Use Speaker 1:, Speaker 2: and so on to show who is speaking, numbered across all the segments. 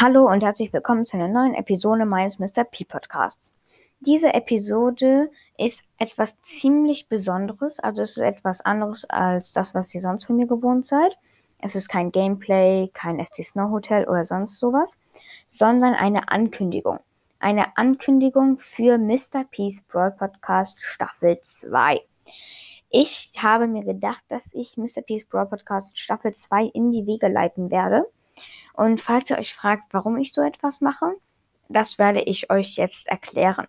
Speaker 1: Hallo und herzlich willkommen zu einer neuen Episode meines Mr. P Podcasts. Diese Episode ist etwas ziemlich Besonderes, also es ist etwas anderes als das, was ihr sonst von mir gewohnt seid. Es ist kein Gameplay, kein FC Snow Hotel oder sonst sowas, sondern eine Ankündigung. Eine Ankündigung für Mr. P's Brawl Podcast Staffel 2. Ich habe mir gedacht, dass ich Mr. P's Brawl Podcast Staffel 2 in die Wege leiten werde. Und falls ihr euch fragt, warum ich so etwas mache, das werde ich euch jetzt erklären.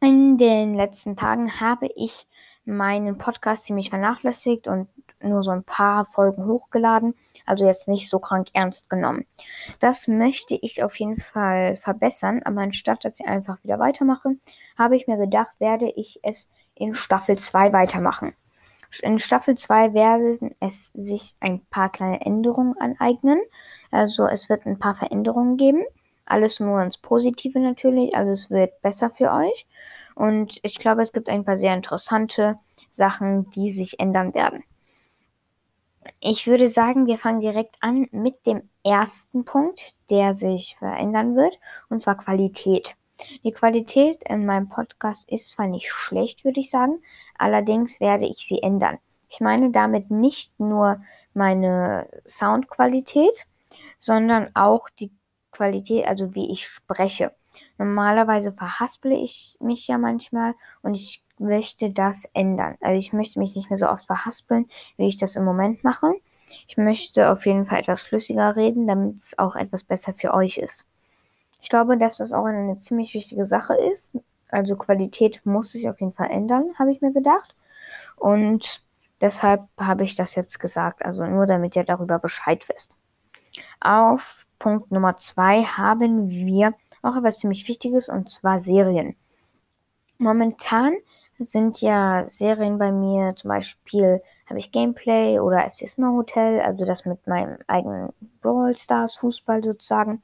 Speaker 1: In den letzten Tagen habe ich meinen Podcast ziemlich vernachlässigt und nur so ein paar Folgen hochgeladen, also jetzt nicht so krank ernst genommen. Das möchte ich auf jeden Fall verbessern, aber anstatt dass ich einfach wieder weitermache, habe ich mir gedacht, werde ich es in Staffel 2 weitermachen. In Staffel 2 werden es sich ein paar kleine Änderungen aneignen. Also es wird ein paar Veränderungen geben. Alles nur ins Positive natürlich. Also es wird besser für euch. Und ich glaube, es gibt ein paar sehr interessante Sachen, die sich ändern werden. Ich würde sagen, wir fangen direkt an mit dem ersten Punkt, der sich verändern wird, und zwar Qualität. Die Qualität in meinem Podcast ist zwar nicht schlecht, würde ich sagen, allerdings werde ich sie ändern. Ich meine damit nicht nur meine Soundqualität, sondern auch die Qualität, also wie ich spreche. Normalerweise verhaspele ich mich ja manchmal und ich möchte das ändern. Also ich möchte mich nicht mehr so oft verhaspeln, wie ich das im Moment mache. Ich möchte auf jeden Fall etwas flüssiger reden, damit es auch etwas besser für euch ist. Ich glaube, dass das auch eine ziemlich wichtige Sache ist. Also Qualität muss sich auf jeden Fall ändern, habe ich mir gedacht. Und deshalb habe ich das jetzt gesagt. Also nur damit ihr darüber Bescheid wisst. Auf Punkt Nummer zwei haben wir auch etwas ziemlich Wichtiges und zwar Serien. Momentan sind ja Serien bei mir, zum Beispiel habe ich Gameplay oder FC Snow Hotel, also das mit meinem eigenen Brawl Stars Fußball sozusagen.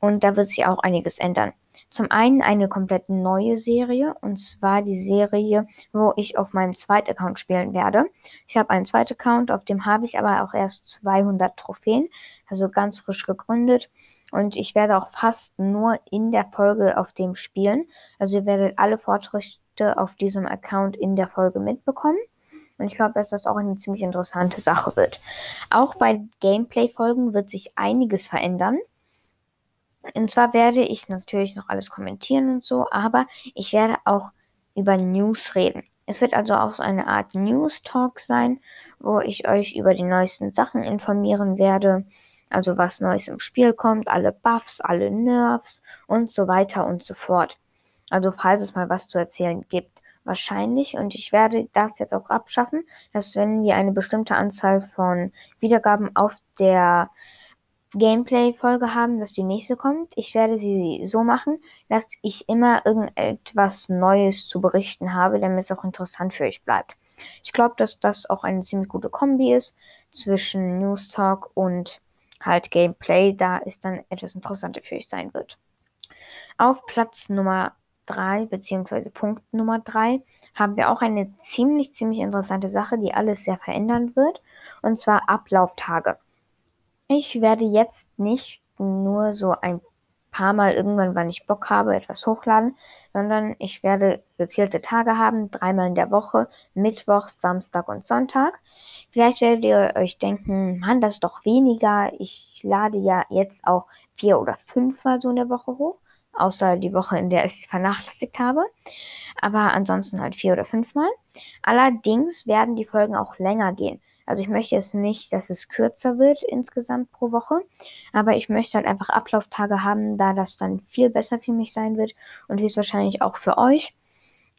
Speaker 1: Und da wird sich auch einiges ändern. Zum einen eine komplett neue Serie, und zwar die Serie, wo ich auf meinem zweiten Account spielen werde. Ich habe einen zweiten Account, auf dem habe ich aber auch erst 200 Trophäen, also ganz frisch gegründet. Und ich werde auch fast nur in der Folge auf dem spielen. Also ihr werdet alle Fortschritte auf diesem Account in der Folge mitbekommen. Und ich glaube, dass das auch eine ziemlich interessante Sache wird. Auch bei Gameplay-Folgen wird sich einiges verändern. Und zwar werde ich natürlich noch alles kommentieren und so, aber ich werde auch über News reden. Es wird also auch so eine Art News Talk sein, wo ich euch über die neuesten Sachen informieren werde. Also was Neues im Spiel kommt, alle Buffs, alle Nerfs und so weiter und so fort. Also falls es mal was zu erzählen gibt wahrscheinlich und ich werde das jetzt auch abschaffen, dass wenn wir eine bestimmte Anzahl von Wiedergaben auf der Gameplay-Folge haben, dass die nächste kommt. Ich werde sie so machen, dass ich immer irgendetwas Neues zu berichten habe, damit es auch interessant für euch bleibt. Ich glaube, dass das auch eine ziemlich gute Kombi ist zwischen News Talk und halt Gameplay, da es dann etwas interessanter für euch sein wird. Auf Platz Nummer 3 beziehungsweise Punkt Nummer 3 haben wir auch eine ziemlich, ziemlich interessante Sache, die alles sehr verändern wird, und zwar Ablauftage. Ich werde jetzt nicht nur so ein paar Mal irgendwann, wann ich Bock habe, etwas hochladen, sondern ich werde gezielte Tage haben, dreimal in der Woche, Mittwoch, Samstag und Sonntag. Vielleicht werdet ihr euch denken, Mann, das ist doch weniger. Ich lade ja jetzt auch vier oder fünfmal so in der Woche hoch außer die Woche, in der ich sie vernachlässigt habe. Aber ansonsten halt vier oder fünfmal. Allerdings werden die Folgen auch länger gehen. Also ich möchte jetzt nicht, dass es kürzer wird insgesamt pro Woche, aber ich möchte halt einfach Ablauftage haben, da das dann viel besser für mich sein wird und höchstwahrscheinlich auch für euch,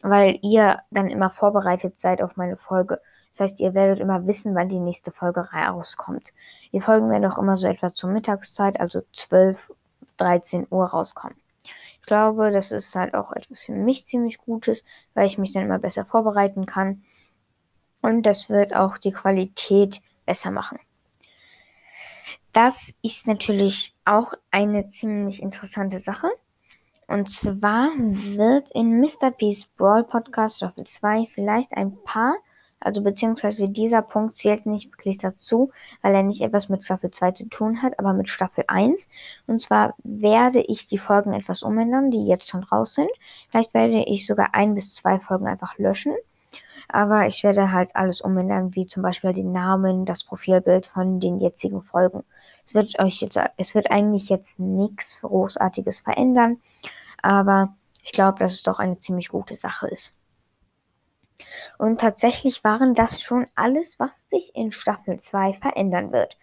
Speaker 1: weil ihr dann immer vorbereitet seid auf meine Folge. Das heißt, ihr werdet immer wissen, wann die nächste Folge rauskommt. Die Folgen werden auch immer so etwa zur Mittagszeit, also 12, 13 Uhr rauskommen glaube, das ist halt auch etwas für mich ziemlich Gutes, weil ich mich dann immer besser vorbereiten kann. Und das wird auch die Qualität besser machen. Das ist natürlich auch eine ziemlich interessante Sache. Und zwar wird in Mr. Peace Brawl Podcast Staffel 2 vielleicht ein paar Also beziehungsweise dieser Punkt zählt nicht wirklich dazu, weil er nicht etwas mit Staffel 2 zu tun hat, aber mit Staffel 1. Und zwar werde ich die Folgen etwas umändern, die jetzt schon raus sind. Vielleicht werde ich sogar ein bis zwei Folgen einfach löschen. Aber ich werde halt alles umändern, wie zum Beispiel den Namen, das Profilbild von den jetzigen Folgen. Es wird euch jetzt, es wird eigentlich jetzt nichts Großartiges verändern. Aber ich glaube, dass es doch eine ziemlich gute Sache ist. Und tatsächlich waren das schon alles, was sich in Staffel 2 verändern wird.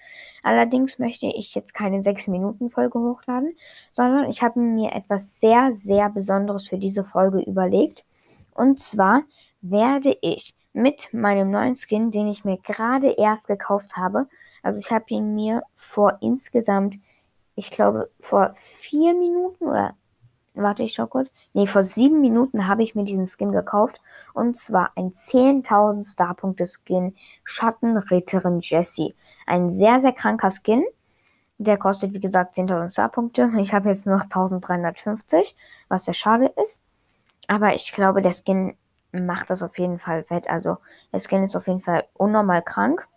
Speaker 1: Allerdings möchte ich jetzt keine 6-Minuten-Folge hochladen, sondern ich habe mir etwas sehr, sehr Besonderes für diese Folge überlegt. Und zwar werde ich mit meinem neuen Skin, den ich mir gerade erst gekauft habe, also ich habe ihn mir vor insgesamt, ich glaube, vor vier Minuten oder Warte, ich schau kurz. Nee, vor sieben Minuten habe ich mir diesen Skin gekauft. Und zwar ein 10.000 Starpunkte Skin Schattenritterin Jessie. Ein sehr, sehr kranker Skin. Der kostet, wie gesagt, 10.000 Starpunkte. Ich habe jetzt noch 1350, was sehr schade ist. Aber ich glaube, der Skin macht das auf jeden Fall wett. Also, der Skin ist auf jeden Fall unnormal krank.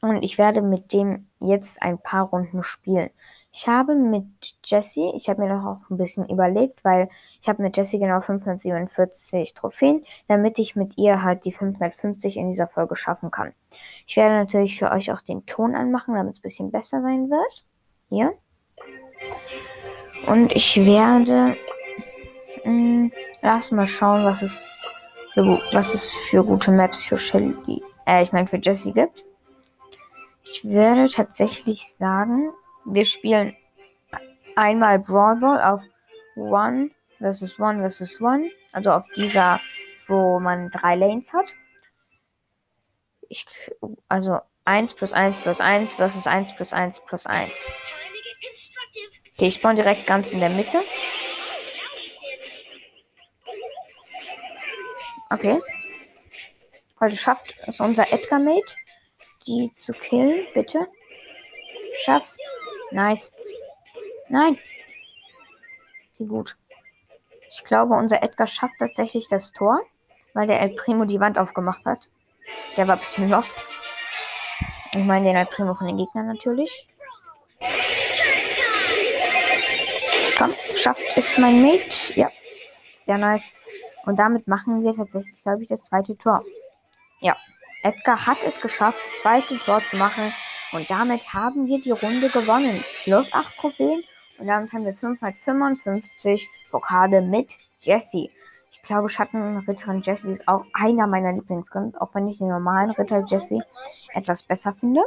Speaker 1: Und ich werde mit dem jetzt ein paar Runden spielen. Ich habe mit Jessie, ich habe mir das auch ein bisschen überlegt, weil ich habe mit Jessie genau 547 Trophäen, damit ich mit ihr halt die 550 in dieser Folge schaffen kann. Ich werde natürlich für euch auch den Ton anmachen, damit es ein bisschen besser sein wird. Hier. Und ich werde mh, hm, lass mal schauen, was es was es für gute Maps für Shelly, äh, ich meine für Jessie gibt. Ich werde tatsächlich sagen, wir spielen einmal Brawl Ball auf One versus One versus One. Also auf dieser, wo man drei Lanes hat. Ich, also 1 plus 1 plus 1 versus 1 plus 1 plus 1. Okay, ich spawn direkt ganz in der Mitte. Okay. Also schafft es unser Edgar-Mate, die zu killen, bitte. Schaff's. Nice. Nein. Wie gut. Ich glaube, unser Edgar schafft tatsächlich das Tor, weil der El Primo die Wand aufgemacht hat. Der war ein bisschen lost. Ich meine den El Primo von den Gegnern natürlich. Komm, schafft es mein Mate. Ja. Sehr nice. Und damit machen wir tatsächlich, glaube ich, das zweite Tor. Ja. Edgar hat es geschafft, das zweite Tor zu machen. Und damit haben wir die Runde gewonnen. Plus 8 Trophäen. Und damit haben wir 555 Pokale mit Jesse. Ich glaube, Schattenritterin Jesse ist auch einer meiner Lieblingsskins, auch wenn ich den normalen Ritter Jesse etwas besser finde.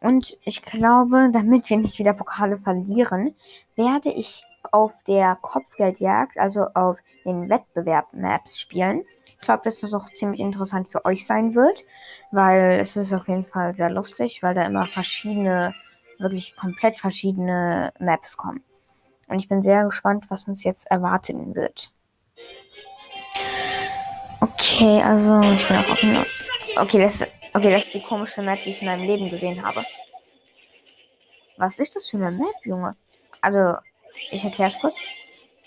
Speaker 1: Und ich glaube, damit wir nicht wieder Pokale verlieren, werde ich auf der Kopfgeldjagd, also auf den Wettbewerb-Maps spielen. Ich glaube, dass das auch ziemlich interessant für euch sein wird, weil es ist auf jeden Fall sehr lustig, weil da immer verschiedene, wirklich komplett verschiedene Maps kommen. Und ich bin sehr gespannt, was uns jetzt erwarten wird. Okay, also ich bin auch offen. Okay, das, okay, das ist die komische Map, die ich in meinem Leben gesehen habe. Was ist das für eine Map, Junge? Also, ich erkläre es kurz.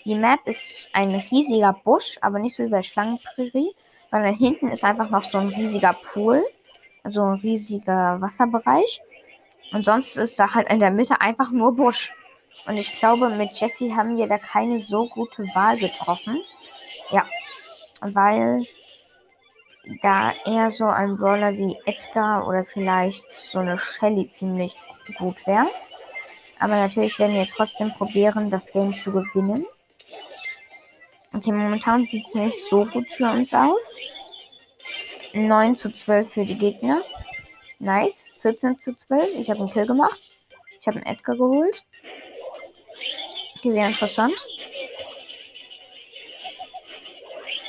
Speaker 1: Die Map ist ein riesiger Busch, aber nicht so wie bei Schlangenprärie, sondern hinten ist einfach noch so ein riesiger Pool, also ein riesiger Wasserbereich. Und sonst ist da halt in der Mitte einfach nur Busch. Und ich glaube, mit Jesse haben wir da keine so gute Wahl getroffen. Ja, weil da eher so ein Brawler wie Edgar oder vielleicht so eine Shelly ziemlich gut wäre. Aber natürlich werden wir trotzdem probieren, das Game zu gewinnen. Okay, momentan sieht es nicht so gut für uns aus. 9 zu 12 für die Gegner. Nice. 14 zu 12. Ich habe einen Kill gemacht. Ich habe einen Edgar geholt. Okay, sehr interessant.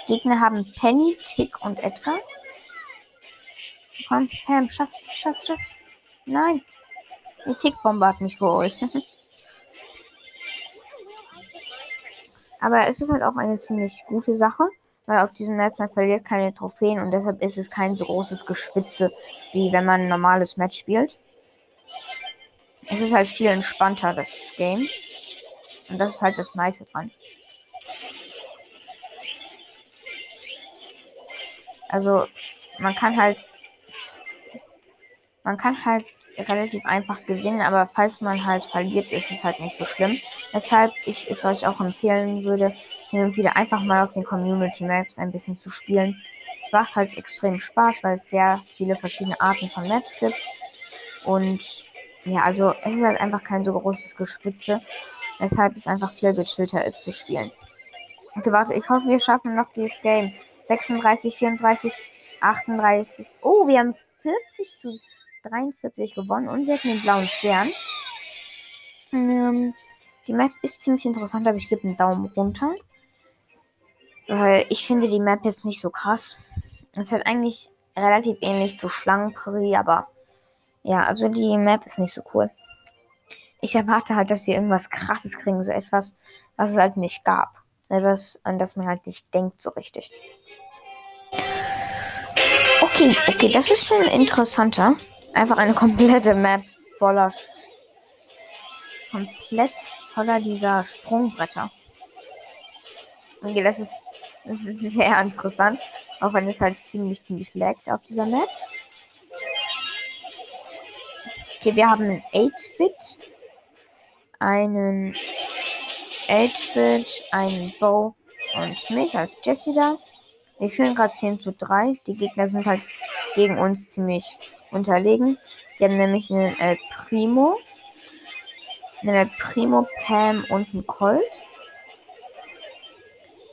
Speaker 1: Gegner haben Penny, Tick und Edgar. Komm, Pam, schaff's, schaff's, schaff's. Nein. Die Tickbombe hat mich geholt. Aber es ist halt auch eine ziemlich gute Sache, weil auf diesem Match man verliert keine Trophäen und deshalb ist es kein so großes Geschwitze, wie wenn man ein normales Match spielt. Es ist halt viel entspannter, das Game. Und das ist halt das Nice dran. Also, man kann halt man kann halt relativ einfach gewinnen, aber falls man halt verliert, ist es halt nicht so schlimm. Weshalb ich es euch auch empfehlen würde, wieder einfach mal auf den Community Maps ein bisschen zu spielen. Es macht halt extrem Spaß, weil es sehr viele verschiedene Arten von Maps gibt. Und ja, also es ist halt einfach kein so großes Geschwitze, weshalb es einfach viel gechillter ist zu spielen. Okay, warte, ich hoffe, wir schaffen noch dieses Game. 36, 34, 38. Oh, wir haben 40 zu 43 gewonnen und wir hatten den blauen Stern. Ähm, die Map ist ziemlich interessant, aber ich gebe einen Daumen runter. Weil ich finde die Map jetzt nicht so krass. Es hat eigentlich relativ ähnlich zu Schlangenprärie, aber ja, also die Map ist nicht so cool. Ich erwarte halt, dass sie irgendwas krasses kriegen, so etwas, was es halt nicht gab. Etwas, an das man halt nicht denkt so richtig. Okay, okay, das ist schon interessanter. Einfach eine komplette Map voller. Komplett voller dieser Sprungbretter. Okay, das ist, das ist sehr interessant. Auch wenn es halt ziemlich, ziemlich laggt auf dieser Map. Okay, wir haben einen 8-Bit, einen 8-Bit, einen Bow und mich als Jesse da. Wir führen gerade 10 zu 3. Die Gegner sind halt gegen uns ziemlich unterlegen. Die haben nämlich einen El Primo, einen El Primo, Pam und einen Colt.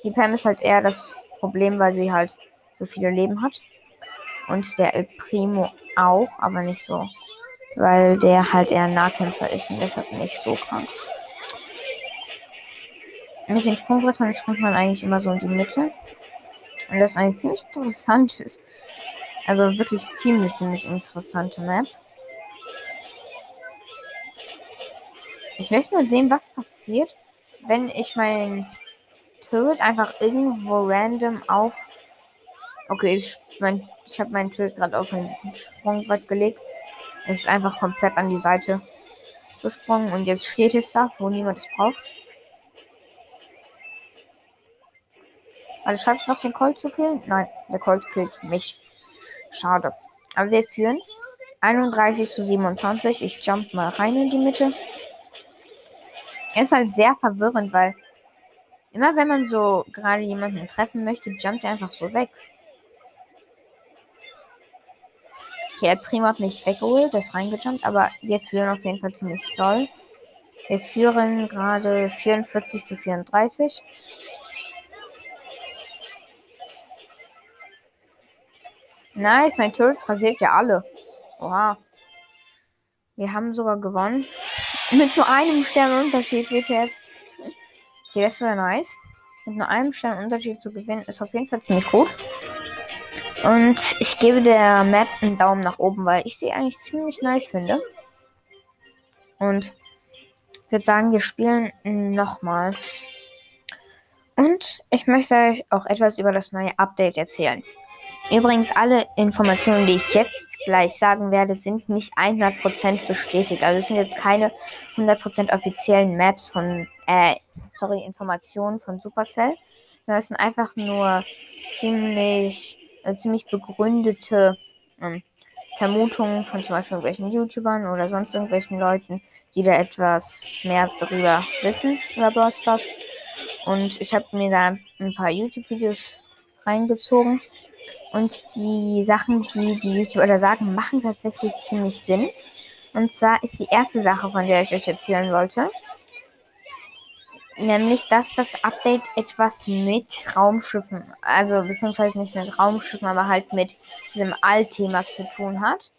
Speaker 1: Die Pam ist halt eher das Problem, weil sie halt so viele Leben hat. Und der El Primo auch, aber nicht so. Weil der halt eher Nahkämpfer ist und deshalb nicht so krank. Mit den Sprungbrettern springt man eigentlich immer so in die Mitte. Und das ist eigentlich ziemlich interessant. Also wirklich ziemlich, ziemlich interessante Map. Ich möchte mal sehen, was passiert, wenn ich mein Turret einfach irgendwo random auf. Okay, ich, mein, ich habe meinen Turret gerade auf ein Sprungbrett gelegt. Es ist einfach komplett an die Seite gesprungen und jetzt steht es da, wo niemand es braucht. Also schaffe ich noch den Colt zu killen? Nein, der Colt killt mich. Schade. Aber wir führen 31 zu 27. Ich jump mal rein in die Mitte. Ist halt sehr verwirrend, weil immer wenn man so gerade jemanden treffen möchte, jumpt er einfach so weg. Okay, er Primo hat mich weggeholt, das reingejumpt, aber wir führen auf jeden Fall ziemlich doll. Wir führen gerade 44 zu 34. Nice, mein Turret rasiert ja alle. Oha. Wir haben sogar gewonnen. Mit nur einem Stern Unterschied wird jetzt. Okay, das wäre nice. Mit nur einem Stern Unterschied zu gewinnen ist auf jeden Fall ziemlich gut. Und ich gebe der Map einen Daumen nach oben, weil ich sie eigentlich ziemlich nice finde. Und ich würde sagen, wir spielen nochmal. Und ich möchte euch auch etwas über das neue Update erzählen. Übrigens, alle Informationen, die ich jetzt gleich sagen werde, sind nicht 100% bestätigt. Also es sind jetzt keine 100% offiziellen Maps von, äh, sorry, Informationen von Supercell, sondern es sind einfach nur ziemlich, äh, ziemlich begründete äh, Vermutungen von zum Beispiel irgendwelchen YouTubern oder sonst irgendwelchen Leuten, die da etwas mehr darüber wissen, über Brawl Stars. Und ich habe mir da ein paar YouTube-Videos reingezogen und die Sachen, die die YouTuber da sagen, machen tatsächlich ziemlich Sinn. Und zwar ist die erste Sache, von der ich euch erzählen wollte, nämlich, dass das Update etwas mit Raumschiffen, also beziehungsweise nicht mit Raumschiffen, aber halt mit diesem All-Thema zu tun hat.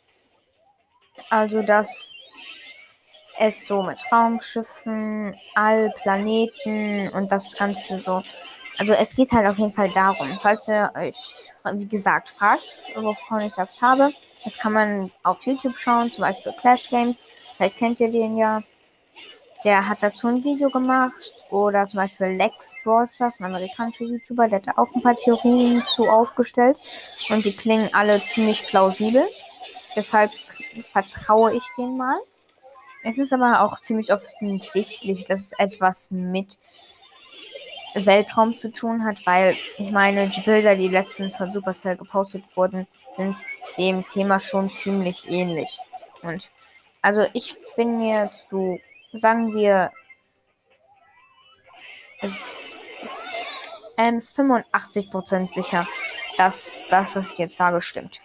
Speaker 1: Also, dass es so mit Raumschiffen, All, Planeten und das Ganze so. Also es geht halt auf jeden Fall darum, falls ihr euch wie gesagt, fragt, wovon ich das habe. Das kann man auf YouTube schauen, zum Beispiel Clash Games. Vielleicht kennt ihr den ja. Der hat dazu ein Video gemacht. Oder zum Beispiel Lex Brawlstars, ein amerikanischer YouTuber, der hat da auch ein paar Theorien zu aufgestellt. Und die klingen alle ziemlich plausibel. Deshalb vertraue ich denen mal. Es ist aber auch ziemlich offensichtlich, dass es etwas mit Weltraum zu tun hat, weil ich meine, die Bilder, die letztens von Supercell gepostet wurden, sind dem Thema schon ziemlich ähnlich. Und also ich bin mir zu, sagen wir, es, ähm, 85% sicher, dass das, was ich jetzt sage, stimmt.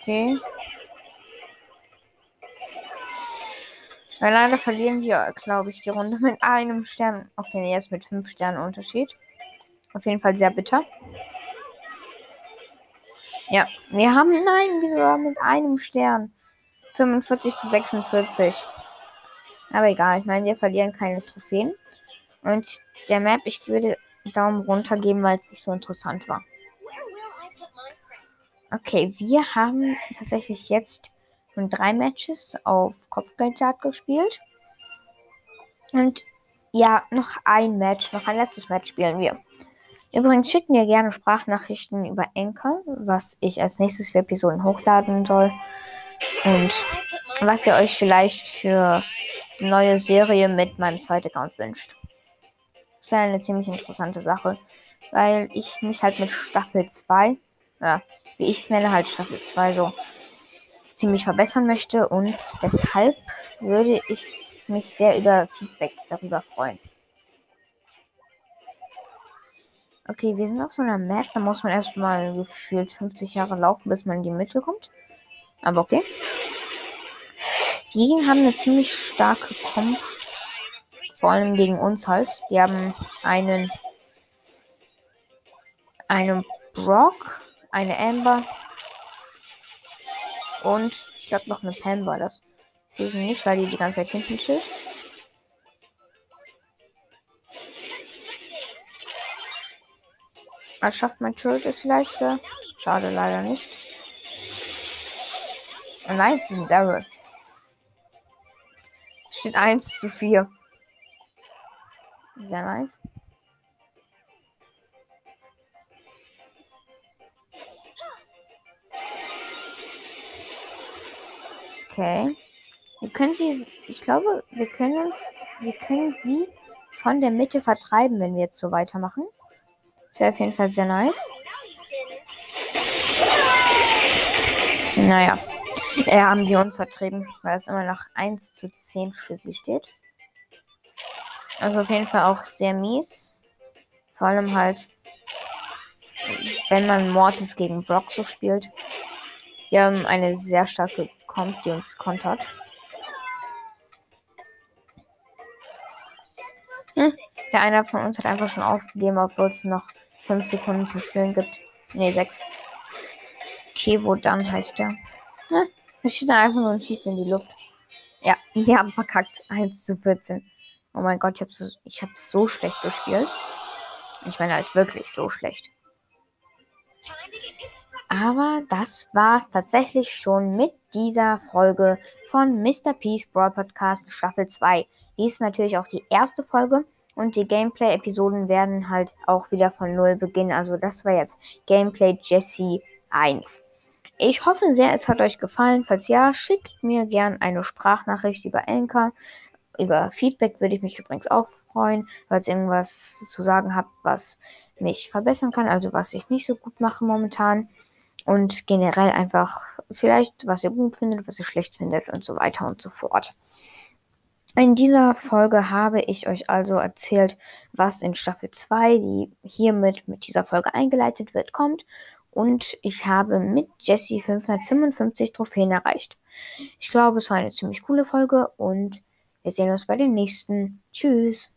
Speaker 1: Okay. Weil leider verlieren wir, glaube ich, die Runde mit einem Stern. Okay, jetzt mit fünf Sternen Unterschied. Auf jeden Fall sehr bitter. Ja, wir haben, nein, wieso mit einem Stern? 45 zu 46. Aber egal, ich meine, wir verlieren keine Trophäen. Und der Map, ich würde Daumen runter geben, weil es nicht so interessant war. Okay, wir haben tatsächlich jetzt schon drei Matches auf Kopfgeldjagd gespielt. Und ja, noch ein Match, noch ein letztes Match spielen wir. Übrigens schickt mir gerne Sprachnachrichten über Enker, was ich als nächstes für Episoden hochladen soll. Und was ihr euch vielleicht für eine neue Serie mit meinem zweiten Account wünscht. Das ist eine ziemlich interessante Sache, weil ich mich halt mit Staffel 2, ja, wie ich es nenne, halt Staffel 2 so ziemlich verbessern möchte und deshalb würde ich mich sehr über Feedback darüber freuen. Okay, wir sind auf so einer Map, da muss man erstmal gefühlt 50 Jahre laufen, bis man in die Mitte kommt. Aber okay. Die Gegner haben eine ziemlich starke Comp. Vor allem gegen uns halt. Die haben einen einen Brock, eine Amber, und ich glaube noch eine Pam war das. Sie nicht, weil die die ganze Zeit hinten chillt. Was schafft mein Turret es vielleicht? Äh, schade leider nicht. Oh nein, es ist ein Daryl. Steht 1 zu 4. Sehr nice. Okay. Wir können sie, ich glaube, wir können uns, wir können sie von der Mitte vertreiben, wenn wir jetzt so weitermachen. Das wäre auf jeden Fall sehr nice. Naja. Ja, haben sie uns vertrieben, weil es immer noch 1 zu 10 schließlich steht. Also auf jeden Fall auch sehr mies. Vor allem halt, wenn man Mortis gegen Brock so spielt. Die haben eine sehr starke kommt, die uns kontert. Hm, der einer von uns hat einfach schon aufgegeben, obwohl es noch 5 Sekunden zum Spielen gibt. Ne, 6. Kevo dann heißt der. Hm, er schießt einfach nur und schießt in die Luft. Ja, wir haben verkackt. 1 zu 14. Oh mein Gott, ich habe so, hab so schlecht gespielt. Ich meine halt wirklich so schlecht. Aber das war's tatsächlich schon mit dieser Folge von Mr. Peace Brawl Podcast Staffel 2. Dies ist natürlich auch die erste Folge und die Gameplay-Episoden werden halt auch wieder von Null beginnen. Also das war jetzt Gameplay Jesse 1. Ich hoffe sehr, es hat euch gefallen. Falls ja, schickt mir gern eine Sprachnachricht über Anchor. Über Feedback würde ich mich übrigens auch freuen, falls ihr irgendwas zu sagen habt, was mich verbessern kann, also was ich nicht so gut mache momentan. Und generell einfach vielleicht, was ihr gut findet, was ihr schlecht findet und so weiter und so fort. In dieser Folge habe ich euch also erzählt, was in Staffel 2, die hiermit mit dieser Folge eingeleitet wird, kommt. Und ich habe mit Jesse 555 Trophäen erreicht. Ich glaube, es war eine ziemlich coole Folge und wir sehen uns bei den nächsten. Tschüss.